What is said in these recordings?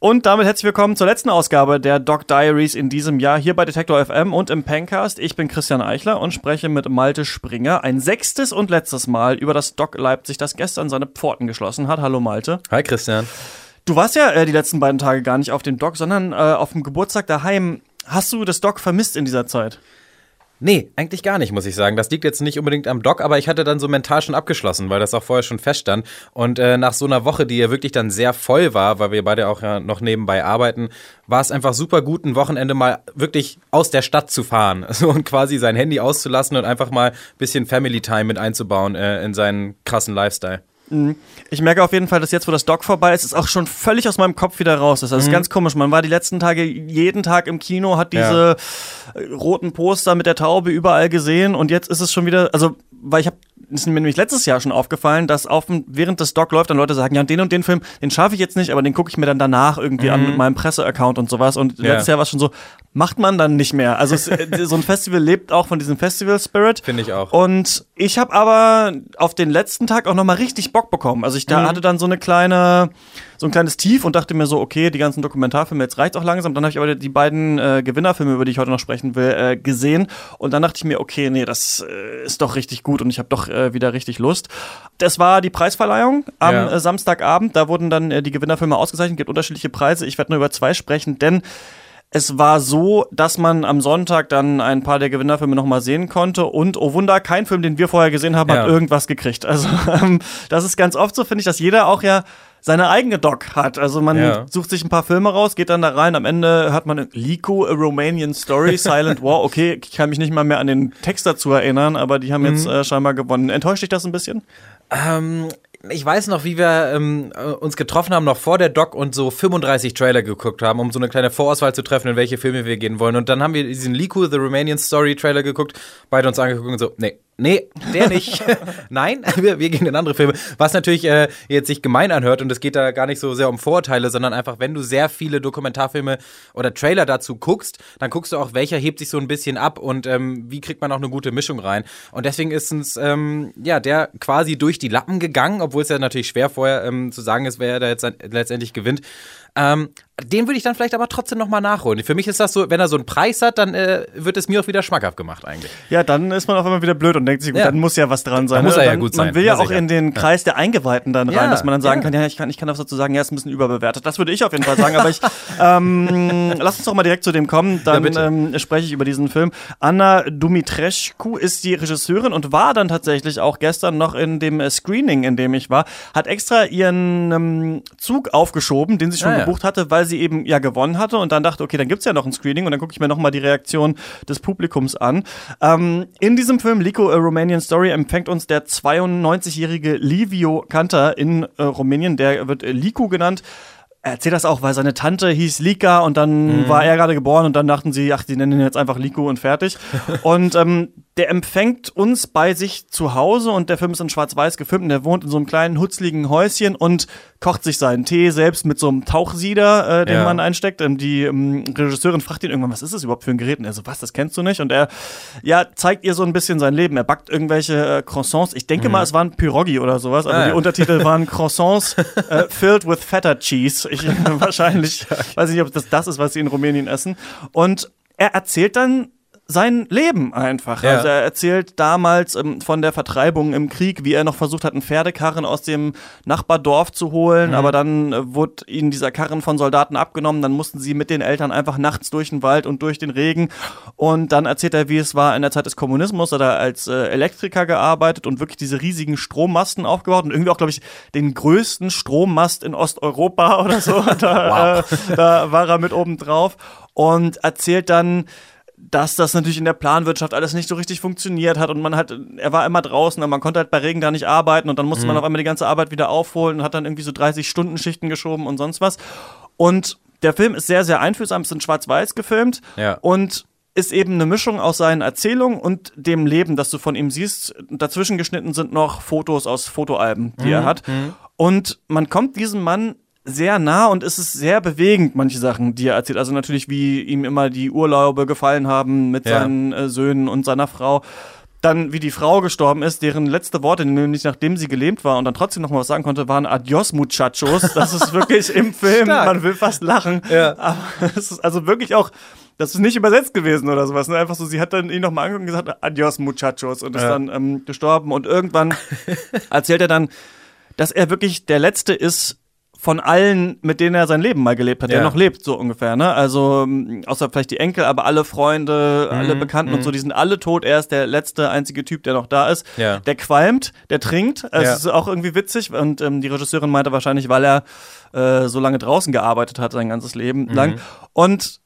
Und damit herzlich willkommen zur letzten Ausgabe der Doc Diaries in diesem Jahr hier bei Detektor FM und im Pencast. Ich bin Christian Eichler und spreche mit Malte Springer ein sechstes und letztes Mal über das Doc Leipzig, das gestern seine Pforten geschlossen hat. Hallo Malte. Hi Christian. Du warst ja äh, die letzten beiden Tage gar nicht auf dem Doc, sondern äh, auf dem Geburtstag daheim. Hast du das Doc vermisst in dieser Zeit? Nee, eigentlich gar nicht, muss ich sagen. Das liegt jetzt nicht unbedingt am Doc, aber ich hatte dann so mental schon abgeschlossen, weil das auch vorher schon feststand. Und äh, nach so einer Woche, die ja wirklich dann sehr voll war, weil wir beide auch ja noch nebenbei arbeiten, war es einfach super gut, ein Wochenende mal wirklich aus der Stadt zu fahren also, und quasi sein Handy auszulassen und einfach mal ein bisschen Family Time mit einzubauen äh, in seinen krassen Lifestyle. Mhm. Ich merke auf jeden Fall, dass jetzt, wo das Doc vorbei ist, es auch schon völlig aus meinem Kopf wieder raus ist. Das ist mhm. ganz komisch. Man war die letzten Tage jeden Tag im Kino, hat diese ja. roten Poster mit der Taube überall gesehen und jetzt ist es schon wieder, also, weil ich habe ist mir nämlich letztes Jahr schon aufgefallen, dass auf während das Doc läuft, dann Leute sagen, ja, den und den Film, den schaffe ich jetzt nicht, aber den gucke ich mir dann danach irgendwie mhm. an mit meinem Presseaccount und sowas. Und ja. letztes Jahr war es schon so, macht man dann nicht mehr. Also es, so ein Festival lebt auch von diesem Festival-Spirit. Finde ich auch. Und ich habe aber auf den letzten Tag auch nochmal richtig Bock bekommen. Also ich da mhm. hatte dann so eine kleine so ein kleines Tief und dachte mir so, okay, die ganzen Dokumentarfilme, jetzt reicht auch langsam. Dann habe ich aber die beiden äh, Gewinnerfilme, über die ich heute noch sprechen will, äh, gesehen. Und dann dachte ich mir, okay, nee, das äh, ist doch richtig gut und ich habe doch äh, wieder richtig Lust. Das war die Preisverleihung am ja. Äh, Samstagabend. Da wurden dann äh, die Gewinnerfilme ausgezeichnet, gibt unterschiedliche Preise. Ich werde nur über zwei sprechen, denn es war so, dass man am Sonntag dann ein paar der Gewinnerfilme nochmal sehen konnte und, oh Wunder, kein Film, den wir vorher gesehen haben, ja. hat irgendwas gekriegt. Also ähm, das ist ganz oft so, finde ich, dass jeder auch ja seine eigene Doc hat. Also man ja. sucht sich ein paar Filme raus, geht dann da rein, am Ende hat man Lico, A Romanian Story, Silent War. Okay, ich kann mich nicht mal mehr an den Text dazu erinnern, aber die haben jetzt mhm. äh, scheinbar gewonnen. Enttäuscht dich das ein bisschen? Ähm, ich weiß noch, wie wir ähm, äh, uns getroffen haben, noch vor der Doc und so 35 Trailer geguckt haben, um so eine kleine Vorauswahl zu treffen, in welche Filme wir gehen wollen. Und dann haben wir diesen Liku, The Romanian Story Trailer geguckt, beide uns angeguckt und so, nee, Nee, der nicht. Nein, wir, wir gehen in andere Filme. Was natürlich äh, jetzt sich gemein anhört und es geht da gar nicht so sehr um Vorurteile, sondern einfach, wenn du sehr viele Dokumentarfilme oder Trailer dazu guckst, dann guckst du auch, welcher hebt sich so ein bisschen ab und ähm, wie kriegt man auch eine gute Mischung rein. Und deswegen ist uns ähm, ja der quasi durch die Lappen gegangen, obwohl es ja natürlich schwer vorher ähm, zu sagen ist, wer da jetzt letztendlich gewinnt. Ähm, den würde ich dann vielleicht aber trotzdem nochmal nachholen. Für mich ist das so, wenn er so einen Preis hat, dann äh, wird es mir auch wieder schmackhaft gemacht eigentlich. Ja, dann ist man auf einmal wieder blöd und denkt sich, gut, ja. dann muss ja was dran sein. Dann muss er ja gut sein. Man will ja, ja auch in den Kreis der Eingeweihten dann rein, ja. dass man dann sagen kann, ja, ich kann, ich kann das dazu sagen, ja, ist ein bisschen überbewertet. Das würde ich auf jeden Fall sagen, aber ich, ähm, lass uns doch mal direkt zu dem kommen, dann ähm, spreche ich über diesen Film. Anna Dumitrescu ist die Regisseurin und war dann tatsächlich auch gestern noch in dem äh, Screening, in dem ich war, hat extra ihren ähm, Zug aufgeschoben, den sie schon ah, gebucht hatte, weil sie eben ja gewonnen hatte und dann dachte, okay, dann gibt's ja noch ein Screening und dann gucke ich mir nochmal die Reaktion des Publikums an. Ähm, in diesem Film Lico, A Romanian Story empfängt uns der 92-jährige Livio Kanter in äh, Rumänien, der wird äh, Lico genannt er erzählt das auch, weil seine Tante hieß Lika und dann mhm. war er gerade geboren und dann dachten sie, ach, die nennen ihn jetzt einfach Liko und fertig. und ähm, der empfängt uns bei sich zu Hause und der Film ist in Schwarz-Weiß gefilmt und der wohnt in so einem kleinen, hutzligen Häuschen und kocht sich seinen Tee selbst mit so einem Tauchsieder, äh, den ja. man einsteckt. Ähm, die ähm, Regisseurin fragt ihn irgendwann, was ist das überhaupt für ein Gerät? Und er so, was, das kennst du nicht? Und er, ja, zeigt ihr so ein bisschen sein Leben. Er backt irgendwelche äh, Croissants. Ich denke mhm. mal, es waren Pyrogi oder sowas, aber ah, die ja. Untertitel waren Croissants äh, filled with feta cheese. Ich, wahrscheinlich, weiß nicht, ob das das ist, was sie in Rumänien essen. Und er erzählt dann sein Leben einfach. Ja. Also er erzählt damals ähm, von der Vertreibung im Krieg, wie er noch versucht hat, einen Pferdekarren aus dem Nachbardorf zu holen, mhm. aber dann äh, wurde ihnen dieser Karren von Soldaten abgenommen, dann mussten sie mit den Eltern einfach nachts durch den Wald und durch den Regen und dann erzählt er, wie es war in der Zeit des Kommunismus, hat er als äh, Elektriker gearbeitet und wirklich diese riesigen Strommasten aufgebaut und irgendwie auch, glaube ich, den größten Strommast in Osteuropa oder so, da, wow. äh, da war er mit oben drauf und erzählt dann, dass das natürlich in der Planwirtschaft alles nicht so richtig funktioniert hat und man halt, er war immer draußen, aber man konnte halt bei Regen da nicht arbeiten und dann musste mhm. man auf einmal die ganze Arbeit wieder aufholen und hat dann irgendwie so 30 Stunden Schichten geschoben und sonst was. Und der Film ist sehr, sehr einfühlsam, ist in Schwarz-Weiß gefilmt ja. und ist eben eine Mischung aus seinen Erzählungen und dem Leben, das du von ihm siehst. Dazwischen geschnitten sind noch Fotos aus Fotoalben, die mhm. er hat. Mhm. Und man kommt diesem Mann sehr nah und es ist sehr bewegend, manche Sachen, die er erzählt. Also natürlich, wie ihm immer die Urlaube gefallen haben mit ja. seinen äh, Söhnen und seiner Frau. dann wie die Frau gestorben ist, deren letzte Worte, nämlich nachdem sie gelebt war und dann trotzdem noch mal was sagen konnte, waren Adios Muchachos. Das ist wirklich im Film, Stark. man will fast lachen. Ja. Aber es ist also wirklich auch, das ist nicht übersetzt gewesen oder sowas. Ne? Einfach so, sie hat dann ihn nochmal angeguckt und gesagt, Adios Muchachos und ist ja. dann ähm, gestorben und irgendwann erzählt er dann, dass er wirklich der Letzte ist, von allen, mit denen er sein Leben mal gelebt hat, ja. der noch lebt, so ungefähr, ne? Also, mm, außer vielleicht die Enkel, aber alle Freunde, mhm. alle Bekannten mhm. und so, die sind alle tot. Er ist der letzte, einzige Typ, der noch da ist. Ja. Der qualmt, der trinkt. Es ja. ist auch irgendwie witzig. Und ähm, die Regisseurin meinte wahrscheinlich, weil er äh, so lange draußen gearbeitet hat, sein ganzes Leben mhm. lang. Und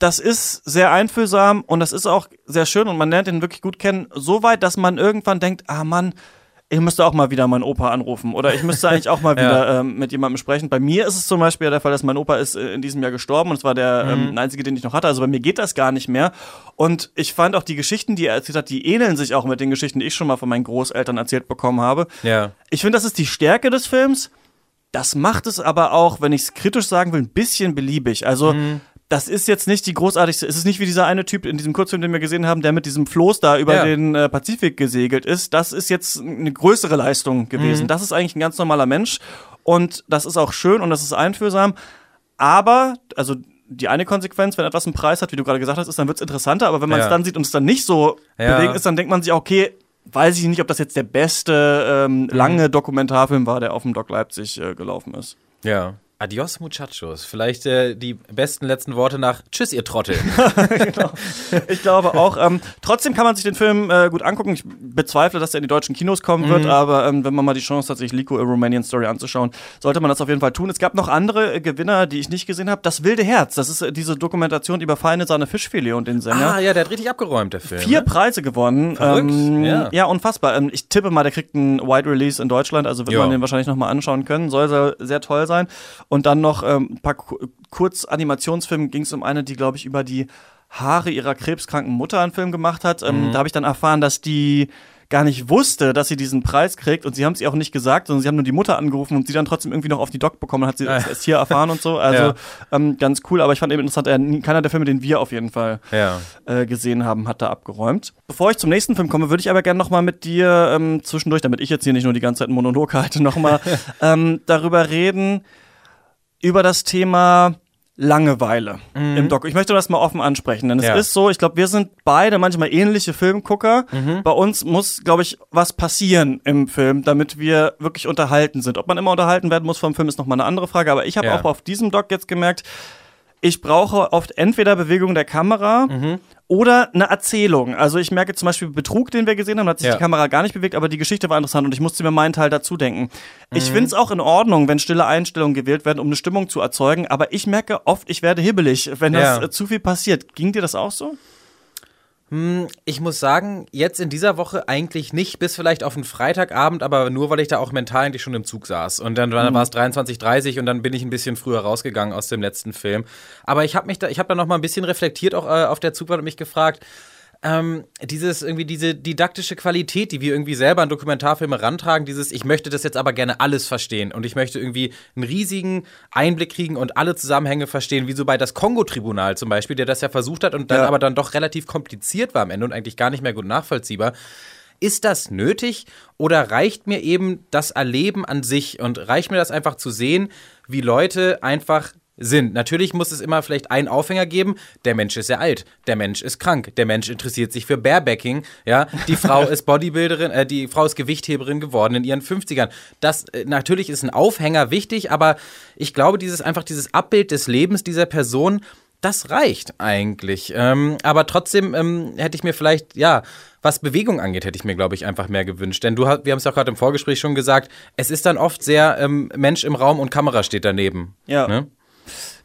das ist sehr einfühlsam und das ist auch sehr schön und man lernt ihn wirklich gut kennen. So weit, dass man irgendwann denkt, ah Mann, ich müsste auch mal wieder meinen Opa anrufen oder ich müsste eigentlich auch mal wieder ja. ähm, mit jemandem sprechen. Bei mir ist es zum Beispiel der Fall, dass mein Opa ist äh, in diesem Jahr gestorben und es war der mhm. ähm, einzige, den ich noch hatte. Also bei mir geht das gar nicht mehr. Und ich fand auch die Geschichten, die er erzählt hat, die ähneln sich auch mit den Geschichten, die ich schon mal von meinen Großeltern erzählt bekommen habe. Ja. Ich finde, das ist die Stärke des Films. Das macht es aber auch, wenn ich es kritisch sagen will, ein bisschen beliebig. Also mhm das ist jetzt nicht die großartigste, es ist nicht wie dieser eine Typ in diesem Kurzfilm, den wir gesehen haben, der mit diesem Floß da über ja. den äh, Pazifik gesegelt ist. Das ist jetzt eine größere Leistung gewesen. Mhm. Das ist eigentlich ein ganz normaler Mensch und das ist auch schön und das ist einfühlsam. Aber, also die eine Konsequenz, wenn etwas einen Preis hat, wie du gerade gesagt hast, ist, dann wird es interessanter. Aber wenn man es ja. dann sieht und es dann nicht so ja. bewegend ist, dann denkt man sich, okay, weiß ich nicht, ob das jetzt der beste ähm, lange mhm. Dokumentarfilm war, der auf dem Doc Leipzig äh, gelaufen ist. Ja. Adios, Muchachos. Vielleicht äh, die besten letzten Worte nach Tschüss, ihr Trottel. genau. Ich glaube auch. Ähm, trotzdem kann man sich den Film äh, gut angucken. Ich bezweifle, dass er in die deutschen Kinos kommen mhm. wird, aber ähm, wenn man mal die Chance hat, sich Lico, A Romanian Story anzuschauen, sollte man das auf jeden Fall tun. Es gab noch andere äh, Gewinner, die ich nicht gesehen habe. Das Wilde Herz, das ist äh, diese Dokumentation über feine Sahne Fischfilet und den Sänger. Ah, ja, der hat richtig abgeräumt, der Film. Vier ne? Preise gewonnen. Verrückt. Ähm, ja. ja, unfassbar. Ähm, ich tippe mal, der kriegt einen Wide Release in Deutschland, also wird jo. man den wahrscheinlich noch mal anschauen können. Soll sehr, sehr toll sein. Und dann noch ähm, ein paar Kurzanimationsfilme ging es um eine, die, glaube ich, über die Haare ihrer krebskranken Mutter einen Film gemacht hat. Ähm, mhm. Da habe ich dann erfahren, dass die gar nicht wusste, dass sie diesen Preis kriegt und sie haben es ihr auch nicht gesagt, sondern sie haben nur die Mutter angerufen und sie dann trotzdem irgendwie noch auf die Doc bekommen und hat sie ah, erst hier erfahren und so. Also ja. ähm, ganz cool, aber ich fand eben interessant, äh, keiner der Filme, den wir auf jeden Fall ja. äh, gesehen haben, hat da abgeräumt. Bevor ich zum nächsten Film komme, würde ich aber gerne nochmal mit dir ähm, zwischendurch, damit ich jetzt hier nicht nur die ganze Zeit einen Monolog halte, nochmal ähm, darüber reden, über das Thema Langeweile mhm. im Doc. Ich möchte das mal offen ansprechen, denn es ja. ist so, ich glaube, wir sind beide manchmal ähnliche Filmgucker. Mhm. Bei uns muss, glaube ich, was passieren im Film, damit wir wirklich unterhalten sind. Ob man immer unterhalten werden muss vom Film, ist nochmal eine andere Frage. Aber ich habe ja. auch auf diesem Doc jetzt gemerkt, ich brauche oft entweder Bewegung der Kamera mhm. Oder eine Erzählung. Also ich merke zum Beispiel Betrug, den wir gesehen haben, hat sich ja. die Kamera gar nicht bewegt, aber die Geschichte war interessant und ich musste mir meinen Teil dazu denken. Mhm. Ich finde es auch in Ordnung, wenn stille Einstellungen gewählt werden, um eine Stimmung zu erzeugen, aber ich merke oft, ich werde hibbelig, wenn das ja. zu viel passiert. Ging dir das auch so? Hm, ich muss sagen, jetzt in dieser Woche eigentlich nicht, bis vielleicht auf den Freitagabend, aber nur, weil ich da auch mental eigentlich schon im Zug saß. Und dann, dann mhm. war es 23.30 und dann bin ich ein bisschen früher rausgegangen aus dem letzten Film. Aber ich habe mich da, ich habe da noch mal ein bisschen reflektiert auch äh, auf der Zugfahrt und mich gefragt, ähm, dieses irgendwie diese didaktische Qualität, die wir irgendwie selber an Dokumentarfilme rantragen, dieses ich möchte das jetzt aber gerne alles verstehen und ich möchte irgendwie einen riesigen Einblick kriegen und alle Zusammenhänge verstehen, wie so bei das Kongo-Tribunal zum Beispiel, der das ja versucht hat und dann ja. aber dann doch relativ kompliziert war am Ende und eigentlich gar nicht mehr gut nachvollziehbar. Ist das nötig oder reicht mir eben das Erleben an sich und reicht mir das einfach zu sehen, wie Leute einfach sind. Natürlich muss es immer vielleicht einen Aufhänger geben. Der Mensch ist sehr alt, der Mensch ist krank, der Mensch interessiert sich für Barebacking, ja. Die Frau ist Bodybuilderin, äh, die Frau ist Gewichtheberin geworden in ihren 50ern. Das äh, natürlich ist ein Aufhänger wichtig, aber ich glaube, dieses einfach dieses Abbild des Lebens dieser Person, das reicht eigentlich. Ähm, aber trotzdem ähm, hätte ich mir vielleicht, ja, was Bewegung angeht, hätte ich mir, glaube ich, einfach mehr gewünscht. Denn du, wir haben es ja gerade im Vorgespräch schon gesagt, es ist dann oft sehr ähm, Mensch im Raum und Kamera steht daneben. Ja. Ne?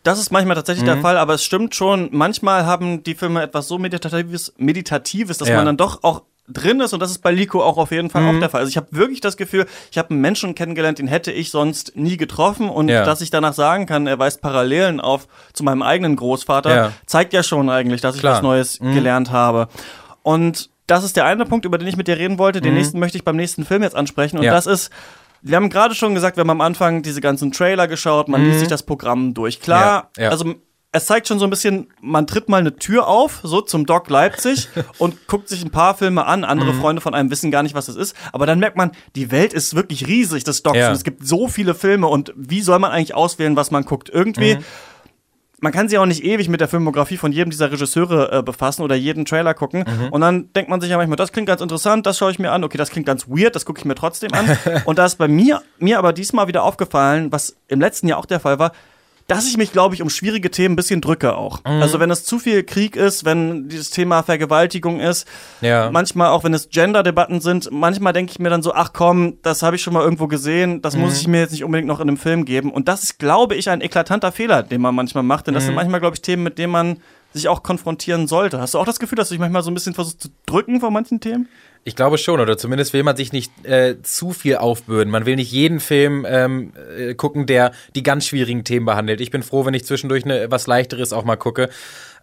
Das ist manchmal tatsächlich mhm. der Fall, aber es stimmt schon, manchmal haben die Filme etwas so Meditatives, Meditatives dass ja. man dann doch auch drin ist und das ist bei Lico auch auf jeden Fall mhm. auch der Fall. Also ich habe wirklich das Gefühl, ich habe einen Menschen kennengelernt, den hätte ich sonst nie getroffen und ja. dass ich danach sagen kann, er weist Parallelen auf zu meinem eigenen Großvater, ja. zeigt ja schon eigentlich, dass ich Klar. was Neues mhm. gelernt habe. Und das ist der eine Punkt, über den ich mit dir reden wollte. Den mhm. nächsten möchte ich beim nächsten Film jetzt ansprechen und ja. das ist wir haben gerade schon gesagt, wir haben am Anfang diese ganzen Trailer geschaut, man mhm. liest sich das Programm durch. Klar, ja, ja. also es zeigt schon so ein bisschen, man tritt mal eine Tür auf, so zum Doc Leipzig und guckt sich ein paar Filme an. Andere mhm. Freunde von einem wissen gar nicht, was das ist. Aber dann merkt man, die Welt ist wirklich riesig des Docs. Ja. Und es gibt so viele Filme und wie soll man eigentlich auswählen, was man guckt? Irgendwie. Mhm. Man kann sich auch nicht ewig mit der Filmografie von jedem dieser Regisseure äh, befassen oder jeden Trailer gucken. Mhm. Und dann denkt man sich ja manchmal, das klingt ganz interessant, das schaue ich mir an. Okay, das klingt ganz weird, das gucke ich mir trotzdem an. und da ist bei mir, mir aber diesmal wieder aufgefallen, was im letzten Jahr auch der Fall war, dass ich mich, glaube ich, um schwierige Themen ein bisschen drücke auch. Mhm. Also wenn es zu viel Krieg ist, wenn dieses Thema Vergewaltigung ist, ja. manchmal auch wenn es Gender-Debatten sind, manchmal denke ich mir dann so, ach komm, das habe ich schon mal irgendwo gesehen, das mhm. muss ich mir jetzt nicht unbedingt noch in einem Film geben. Und das ist, glaube ich, ein eklatanter Fehler, den man manchmal macht. Denn das mhm. sind manchmal, glaube ich, Themen, mit denen man sich auch konfrontieren sollte. Hast du auch das Gefühl, dass du dich manchmal so ein bisschen versuchst zu drücken vor manchen Themen? Ich glaube schon, oder zumindest will man sich nicht äh, zu viel aufbürden. Man will nicht jeden Film ähm, äh, gucken, der die ganz schwierigen Themen behandelt. Ich bin froh, wenn ich zwischendurch ne, was Leichteres auch mal gucke.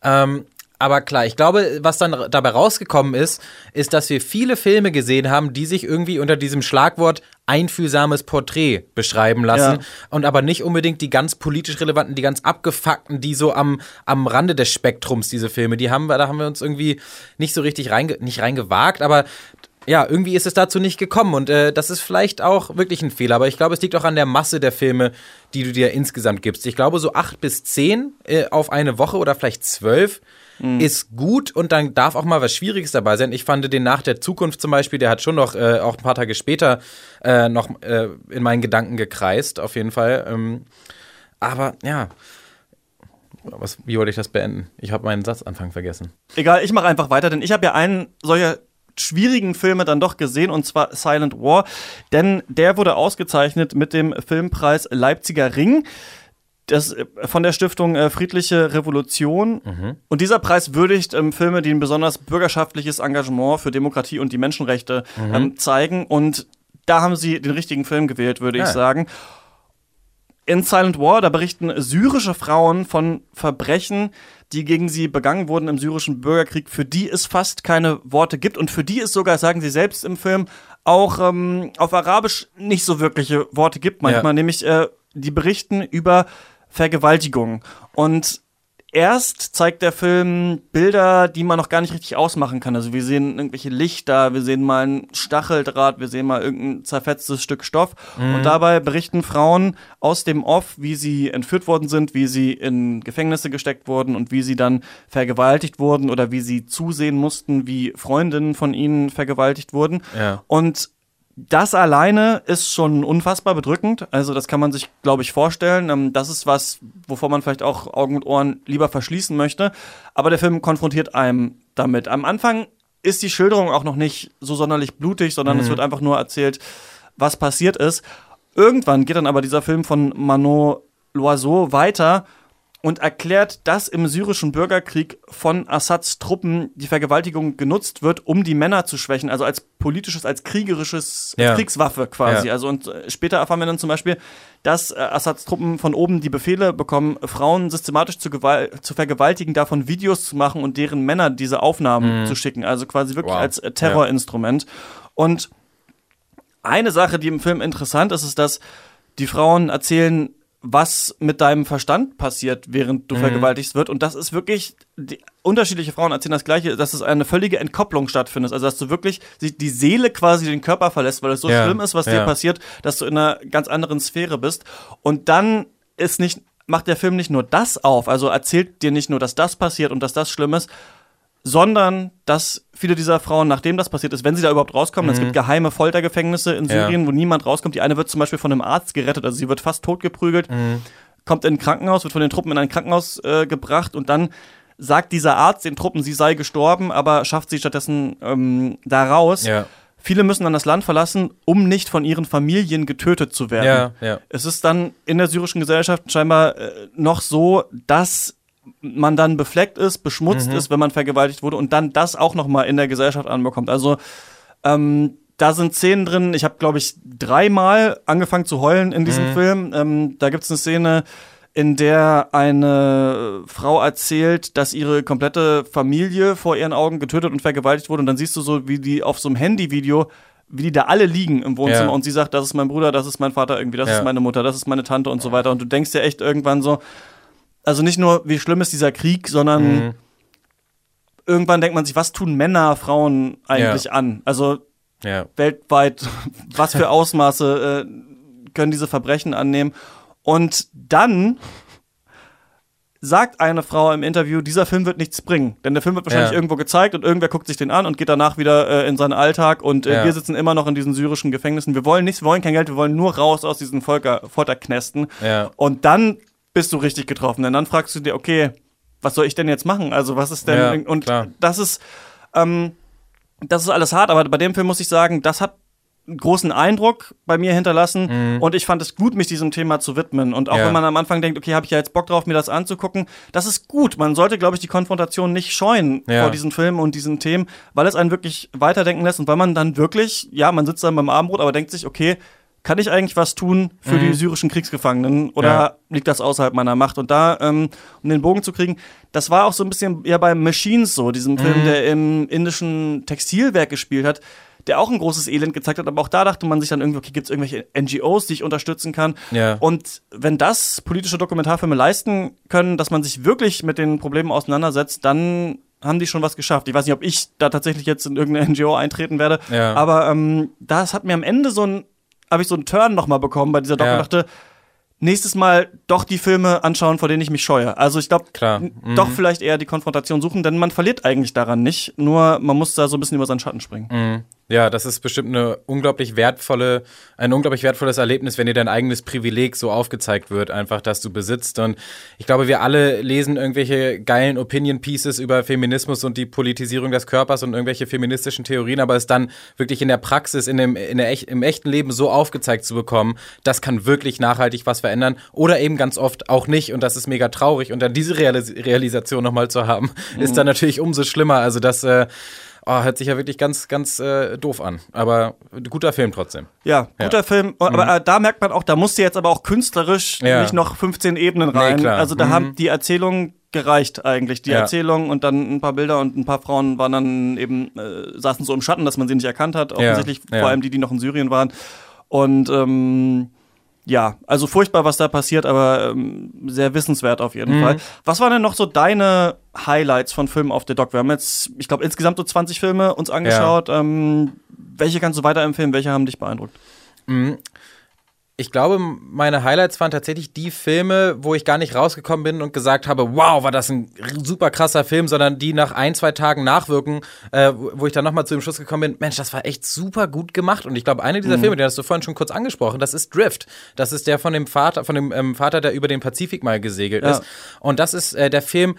Ähm, aber klar, ich glaube, was dann dabei rausgekommen ist, ist, dass wir viele Filme gesehen haben, die sich irgendwie unter diesem Schlagwort einfühlsames Porträt beschreiben lassen ja. und aber nicht unbedingt die ganz politisch relevanten, die ganz abgefuckten, die so am, am Rande des Spektrums, diese Filme, die haben wir, da haben wir uns irgendwie nicht so richtig reinge, nicht reingewagt, aber ja, irgendwie ist es dazu nicht gekommen und äh, das ist vielleicht auch wirklich ein Fehler, aber ich glaube, es liegt auch an der Masse der Filme, die du dir insgesamt gibst. Ich glaube, so acht bis zehn äh, auf eine Woche oder vielleicht zwölf mhm. ist gut und dann darf auch mal was Schwieriges dabei sein. Ich fand den nach der Zukunft zum Beispiel, der hat schon noch äh, auch ein paar Tage später äh, noch äh, in meinen Gedanken gekreist, auf jeden Fall. Ähm, aber ja. Was, wie wollte ich das beenden? Ich habe meinen Satzanfang vergessen. Egal, ich mache einfach weiter, denn ich habe ja einen solcher schwierigen Filme dann doch gesehen, und zwar Silent War, denn der wurde ausgezeichnet mit dem Filmpreis Leipziger Ring das äh, von der Stiftung äh, Friedliche Revolution. Mhm. Und dieser Preis würdigt ähm, Filme, die ein besonders bürgerschaftliches Engagement für Demokratie und die Menschenrechte mhm. ähm, zeigen. Und da haben sie den richtigen Film gewählt, würde ja. ich sagen. In Silent War, da berichten syrische Frauen von Verbrechen, die gegen sie begangen wurden im syrischen Bürgerkrieg, für die es fast keine Worte gibt und für die es sogar, sagen sie selbst im Film, auch ähm, auf Arabisch nicht so wirkliche Worte gibt manchmal. Ja. Nämlich, äh, die berichten über Vergewaltigung. Und erst zeigt der Film Bilder, die man noch gar nicht richtig ausmachen kann. Also wir sehen irgendwelche Lichter, wir sehen mal ein Stacheldraht, wir sehen mal irgendein zerfetztes Stück Stoff. Mhm. Und dabei berichten Frauen aus dem Off, wie sie entführt worden sind, wie sie in Gefängnisse gesteckt wurden und wie sie dann vergewaltigt wurden oder wie sie zusehen mussten, wie Freundinnen von ihnen vergewaltigt wurden. Ja. Und das alleine ist schon unfassbar bedrückend. Also das kann man sich, glaube ich, vorstellen. Ähm, das ist was, wovor man vielleicht auch Augen und Ohren lieber verschließen möchte. Aber der Film konfrontiert einem damit. Am Anfang ist die Schilderung auch noch nicht so sonderlich blutig, sondern mhm. es wird einfach nur erzählt, was passiert ist. Irgendwann geht dann aber dieser Film von Manon Loiseau weiter und erklärt, dass im syrischen Bürgerkrieg von Assads Truppen die Vergewaltigung genutzt wird, um die Männer zu schwächen, also als politisches, als kriegerisches ja. Kriegswaffe quasi. Ja. Also und äh, später erfahren wir dann zum Beispiel, dass äh, Assads Truppen von oben die Befehle bekommen, Frauen systematisch zu, zu vergewaltigen, davon Videos zu machen und deren Männer diese Aufnahmen mhm. zu schicken. Also quasi wirklich wow. als äh, Terrorinstrument. Ja. Und eine Sache, die im Film interessant ist, ist, dass die Frauen erzählen, was mit deinem Verstand passiert, während du mhm. vergewaltigt wird. Und das ist wirklich, die, unterschiedliche Frauen erzählen das Gleiche, dass es eine völlige Entkopplung stattfindet. Also, dass du wirklich die Seele quasi den Körper verlässt, weil es so ja. schlimm ist, was ja. dir passiert, dass du in einer ganz anderen Sphäre bist. Und dann ist nicht, macht der Film nicht nur das auf, also erzählt dir nicht nur, dass das passiert und dass das schlimm ist, sondern dass viele dieser Frauen, nachdem das passiert ist, wenn sie da überhaupt rauskommen, mhm. es gibt geheime Foltergefängnisse in Syrien, ja. wo niemand rauskommt. Die eine wird zum Beispiel von einem Arzt gerettet, also sie wird fast totgeprügelt, mhm. kommt in ein Krankenhaus, wird von den Truppen in ein Krankenhaus äh, gebracht und dann sagt dieser Arzt den Truppen, sie sei gestorben, aber schafft sie stattdessen ähm, da raus. Ja. Viele müssen dann das Land verlassen, um nicht von ihren Familien getötet zu werden. Ja, ja. Es ist dann in der syrischen Gesellschaft scheinbar äh, noch so, dass man dann befleckt ist, beschmutzt mhm. ist, wenn man vergewaltigt wurde und dann das auch noch mal in der Gesellschaft anbekommt. Also ähm, da sind Szenen drin. Ich habe, glaube ich, dreimal angefangen zu heulen in diesem mhm. Film. Ähm, da gibt es eine Szene, in der eine Frau erzählt, dass ihre komplette Familie vor ihren Augen getötet und vergewaltigt wurde. Und dann siehst du so, wie die auf so einem Handyvideo wie die da alle liegen im Wohnzimmer ja. und sie sagt, das ist mein Bruder, das ist mein Vater irgendwie, das ja. ist meine Mutter, das ist meine Tante und so weiter. Und du denkst ja echt irgendwann so, also nicht nur, wie schlimm ist dieser Krieg, sondern mhm. irgendwann denkt man sich, was tun Männer Frauen eigentlich ja. an? Also ja. weltweit, was für Ausmaße äh, können diese Verbrechen annehmen? Und dann sagt eine Frau im Interview, dieser Film wird nichts bringen. Denn der Film wird wahrscheinlich ja. irgendwo gezeigt und irgendwer guckt sich den an und geht danach wieder äh, in seinen Alltag und äh, ja. wir sitzen immer noch in diesen syrischen Gefängnissen. Wir wollen nichts, wir wollen kein Geld, wir wollen nur raus aus diesen Folter Folterknästen. Ja. Und dann bist du richtig getroffen. Denn dann fragst du dir, okay, was soll ich denn jetzt machen? Also was ist denn und klar. das ist ähm, das ist alles hart, aber bei dem Film muss ich sagen, das hat großen Eindruck bei mir hinterlassen mhm. und ich fand es gut, mich diesem Thema zu widmen. Und auch ja. wenn man am Anfang denkt, okay, habe ich ja jetzt Bock drauf, mir das anzugucken, das ist gut. Man sollte, glaube ich, die Konfrontation nicht scheuen ja. vor diesen Filmen und diesen Themen, weil es einen wirklich weiterdenken lässt und weil man dann wirklich, ja, man sitzt dann beim Abendbrot, aber denkt sich, okay, kann ich eigentlich was tun für mhm. die syrischen Kriegsgefangenen oder ja. liegt das außerhalb meiner Macht? Und da, ähm, um den Bogen zu kriegen, das war auch so ein bisschen ja bei Machines so, diesem mhm. Film, der im indischen Textilwerk gespielt hat der auch ein großes Elend gezeigt hat, aber auch da dachte man sich dann irgendwie, okay, gibt es irgendwelche NGOs, die ich unterstützen kann? Ja. Und wenn das politische Dokumentarfilme leisten können, dass man sich wirklich mit den Problemen auseinandersetzt, dann haben die schon was geschafft. Ich weiß nicht, ob ich da tatsächlich jetzt in irgendeine NGO eintreten werde, ja. aber ähm, das hat mir am Ende so ein, habe ich so einen Turn nochmal bekommen bei dieser Doku ja. dachte, nächstes Mal doch die Filme anschauen, vor denen ich mich scheue. Also ich glaube, mhm. doch vielleicht eher die Konfrontation suchen, denn man verliert eigentlich daran nicht. Nur man muss da so ein bisschen über seinen Schatten springen. Mhm. Ja, das ist bestimmt eine unglaublich wertvolle, ein unglaublich wertvolles Erlebnis, wenn dir dein eigenes Privileg so aufgezeigt wird, einfach, dass du besitzt. Und ich glaube, wir alle lesen irgendwelche geilen Opinion Pieces über Feminismus und die Politisierung des Körpers und irgendwelche feministischen Theorien, aber es dann wirklich in der Praxis, in dem, in der, im echten Leben so aufgezeigt zu bekommen, das kann wirklich nachhaltig was verändern oder eben ganz oft auch nicht. Und das ist mega traurig. Und dann diese Realis Realisation nochmal zu haben, mhm. ist dann natürlich umso schlimmer. Also das, äh, Oh, hört sich ja wirklich ganz, ganz äh, doof an. Aber guter Film trotzdem. Ja, guter ja. Film. Aber mhm. äh, da merkt man auch, da musste jetzt aber auch künstlerisch ja. nicht noch 15 Ebenen rein. Nee, also da mhm. haben die Erzählungen gereicht eigentlich. Die ja. Erzählung und dann ein paar Bilder und ein paar Frauen waren dann eben, äh, saßen so im Schatten, dass man sie nicht erkannt hat. Offensichtlich vor allem die, die noch in Syrien waren. Und ähm, ja, also furchtbar, was da passiert, aber ähm, sehr wissenswert auf jeden mhm. Fall. Was waren denn noch so deine Highlights von Filmen auf der Doc? Wir haben jetzt, ich glaube, insgesamt so 20 Filme uns angeschaut. Ja. Ähm, welche kannst du weiterempfehlen? Welche haben dich beeindruckt? Ich glaube, meine Highlights waren tatsächlich die Filme, wo ich gar nicht rausgekommen bin und gesagt habe, wow, war das ein super krasser Film, sondern die nach ein, zwei Tagen nachwirken, äh, wo ich dann nochmal zu dem Schluss gekommen bin, Mensch, das war echt super gut gemacht. Und ich glaube, eine dieser mhm. Filme, den hast du vorhin schon kurz angesprochen, das ist Drift. Das ist der von dem Vater, von dem ähm, Vater, der über den Pazifik mal gesegelt ja. ist. Und das ist äh, der Film,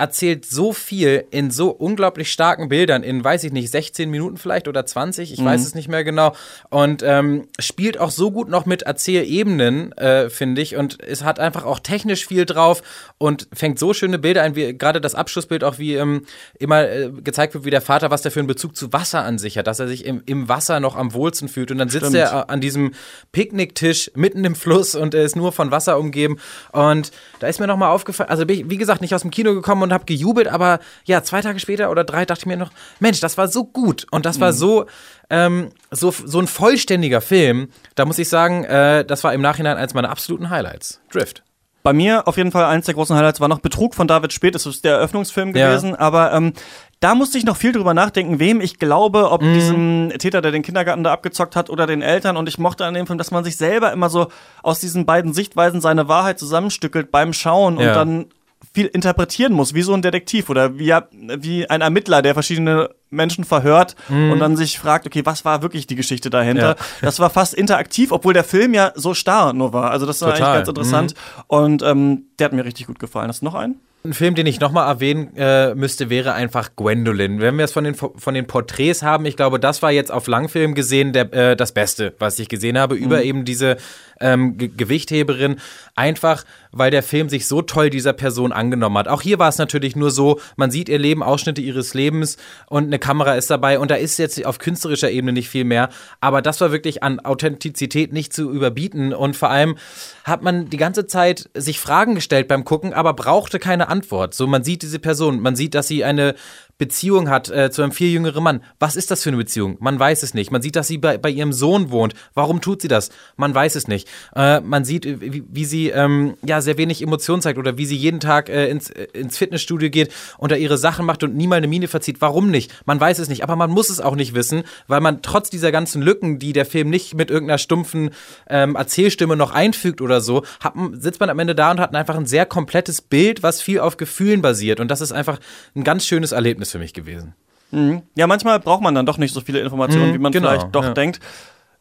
erzählt so viel in so unglaublich starken Bildern, in, weiß ich nicht, 16 Minuten vielleicht oder 20, ich mhm. weiß es nicht mehr genau. Und ähm, spielt auch so gut noch mit Erzählebenen, äh, finde ich. Und es hat einfach auch technisch viel drauf und fängt so schöne Bilder ein, wie gerade das Abschlussbild auch, wie ähm, immer äh, gezeigt wird, wie der Vater, was der für einen Bezug zu Wasser an sich hat, dass er sich im, im Wasser noch am wohlsten fühlt. Und dann sitzt Stimmt. er an diesem Picknicktisch mitten im Fluss und er ist nur von Wasser umgeben. Und da ist mir nochmal aufgefallen, also bin ich, wie gesagt, nicht aus dem Kino gekommen und und habe gejubelt, aber ja, zwei Tage später oder drei dachte ich mir noch, Mensch, das war so gut und das war mhm. so, ähm, so, so ein vollständiger Film. Da muss ich sagen, äh, das war im Nachhinein eines meiner absoluten Highlights. Drift. Bei mir auf jeden Fall eins der großen Highlights war noch Betrug von David Speth. Das ist der Eröffnungsfilm gewesen. Ja. Aber ähm, da musste ich noch viel drüber nachdenken, wem ich glaube, ob mhm. diesem Täter, der den Kindergarten da abgezockt hat, oder den Eltern. Und ich mochte an dem Film, dass man sich selber immer so aus diesen beiden Sichtweisen seine Wahrheit zusammenstückelt beim Schauen ja. und dann viel interpretieren muss, wie so ein Detektiv oder wie, wie ein Ermittler, der verschiedene Menschen verhört mhm. und dann sich fragt, okay, was war wirklich die Geschichte dahinter? Ja. Das war fast interaktiv, obwohl der Film ja so starr nur war. Also das war Total. eigentlich ganz interessant mhm. und ähm, der hat mir richtig gut gefallen. Hast du noch einen? Ein Film, den ich nochmal erwähnen äh, müsste, wäre einfach Gwendolyn. Wenn wir es von den, von den Porträts haben, ich glaube, das war jetzt auf Langfilm gesehen der, äh, das Beste, was ich gesehen habe, mhm. über eben diese ähm, Gewichtheberin. Einfach, weil der Film sich so toll dieser Person angenommen hat. Auch hier war es natürlich nur so, man sieht ihr Leben, Ausschnitte ihres Lebens und eine Kamera ist dabei und da ist jetzt auf künstlerischer Ebene nicht viel mehr. Aber das war wirklich an Authentizität nicht zu überbieten und vor allem hat man die ganze Zeit sich Fragen gestellt beim Gucken, aber brauchte keine Antwort. So, man sieht diese Person, man sieht, dass sie eine Beziehung hat äh, zu einem viel jüngeren Mann. Was ist das für eine Beziehung? Man weiß es nicht. Man sieht, dass sie bei, bei ihrem Sohn wohnt. Warum tut sie das? Man weiß es nicht. Äh, man sieht, wie, wie sie ähm, ja sehr wenig Emotionen zeigt oder wie sie jeden Tag äh, ins, äh, ins Fitnessstudio geht und da ihre Sachen macht und nie mal eine Miene verzieht. Warum nicht? Man weiß es nicht, aber man muss es auch nicht wissen, weil man trotz dieser ganzen Lücken, die der Film nicht mit irgendeiner stumpfen ähm, Erzählstimme noch einfügt oder so, hat, sitzt man am Ende da und hat einfach ein sehr komplettes Bild, was viel auf Gefühlen basiert. Und das ist einfach ein ganz schönes Erlebnis für mich gewesen. Mhm. Ja, manchmal braucht man dann doch nicht so viele Informationen, mhm, wie man genau, vielleicht doch ja. denkt.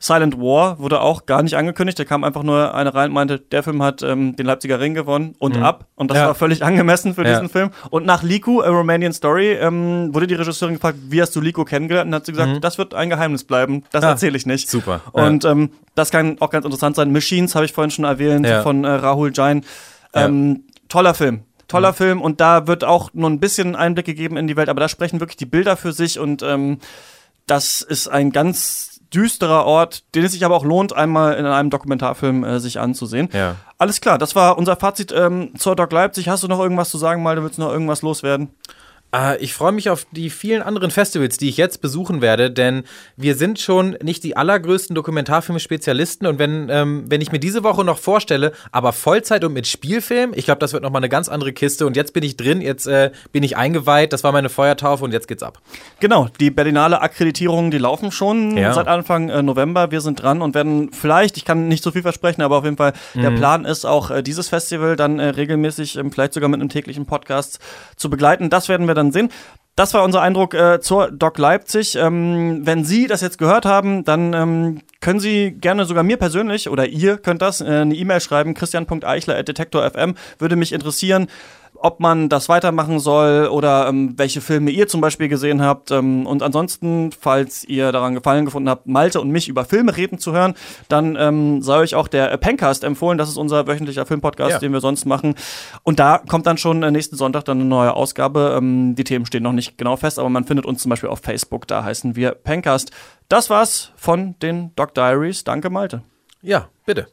Silent War wurde auch gar nicht angekündigt. Da kam einfach nur eine rein und meinte, der Film hat ähm, den Leipziger Ring gewonnen und mhm. ab. Und das ja. war völlig angemessen für ja. diesen Film. Und nach Liku, A Romanian Story, ähm, wurde die Regisseurin gefragt, wie hast du Liku kennengelernt? Und hat sie gesagt, mhm. das wird ein Geheimnis bleiben. Das ja. erzähle ich nicht. Super. Und ähm, das kann auch ganz interessant sein. Machines habe ich vorhin schon erwähnt, von äh, Rahul Jain. Ähm, toller Film toller mhm. Film und da wird auch nur ein bisschen Einblick gegeben in die Welt, aber da sprechen wirklich die Bilder für sich und ähm, das ist ein ganz düsterer Ort, den es sich aber auch lohnt, einmal in einem Dokumentarfilm äh, sich anzusehen. Ja. Alles klar, das war unser Fazit ähm, zur Doc Leipzig. Hast du noch irgendwas zu sagen, mal? Du willst noch irgendwas loswerden? Äh, ich freue mich auf die vielen anderen Festivals, die ich jetzt besuchen werde, denn wir sind schon nicht die allergrößten Dokumentarfilm-Spezialisten und wenn, ähm, wenn ich mir diese Woche noch vorstelle, aber Vollzeit und mit Spielfilm, ich glaube, das wird nochmal eine ganz andere Kiste und jetzt bin ich drin, jetzt äh, bin ich eingeweiht, das war meine Feuertaufe und jetzt geht's ab. Genau, die Berlinale Akkreditierungen, die laufen schon ja. seit Anfang äh, November, wir sind dran und werden vielleicht, ich kann nicht so viel versprechen, aber auf jeden Fall, mhm. der Plan ist auch, äh, dieses Festival dann äh, regelmäßig, ähm, vielleicht sogar mit einem täglichen Podcast zu begleiten. Das werden wir dann sehen. Das war unser Eindruck äh, zur Doc Leipzig. Ähm, wenn Sie das jetzt gehört haben, dann ähm, können Sie gerne sogar mir persönlich oder ihr könnt das äh, eine E-Mail schreiben, christian.eichler.detektor.fm. Würde mich interessieren, ob man das weitermachen soll oder ähm, welche Filme ihr zum Beispiel gesehen habt. Ähm, und ansonsten, falls ihr daran gefallen gefunden habt, Malte und mich über Filme reden zu hören, dann ähm, sei euch auch der Pencast empfohlen. Das ist unser wöchentlicher Filmpodcast, ja. den wir sonst machen. Und da kommt dann schon äh, nächsten Sonntag dann eine neue Ausgabe. Ähm, die Themen stehen noch nicht genau fest, aber man findet uns zum Beispiel auf Facebook. Da heißen wir Pencast. Das war's von den Doc Diaries. Danke, Malte. Ja, bitte.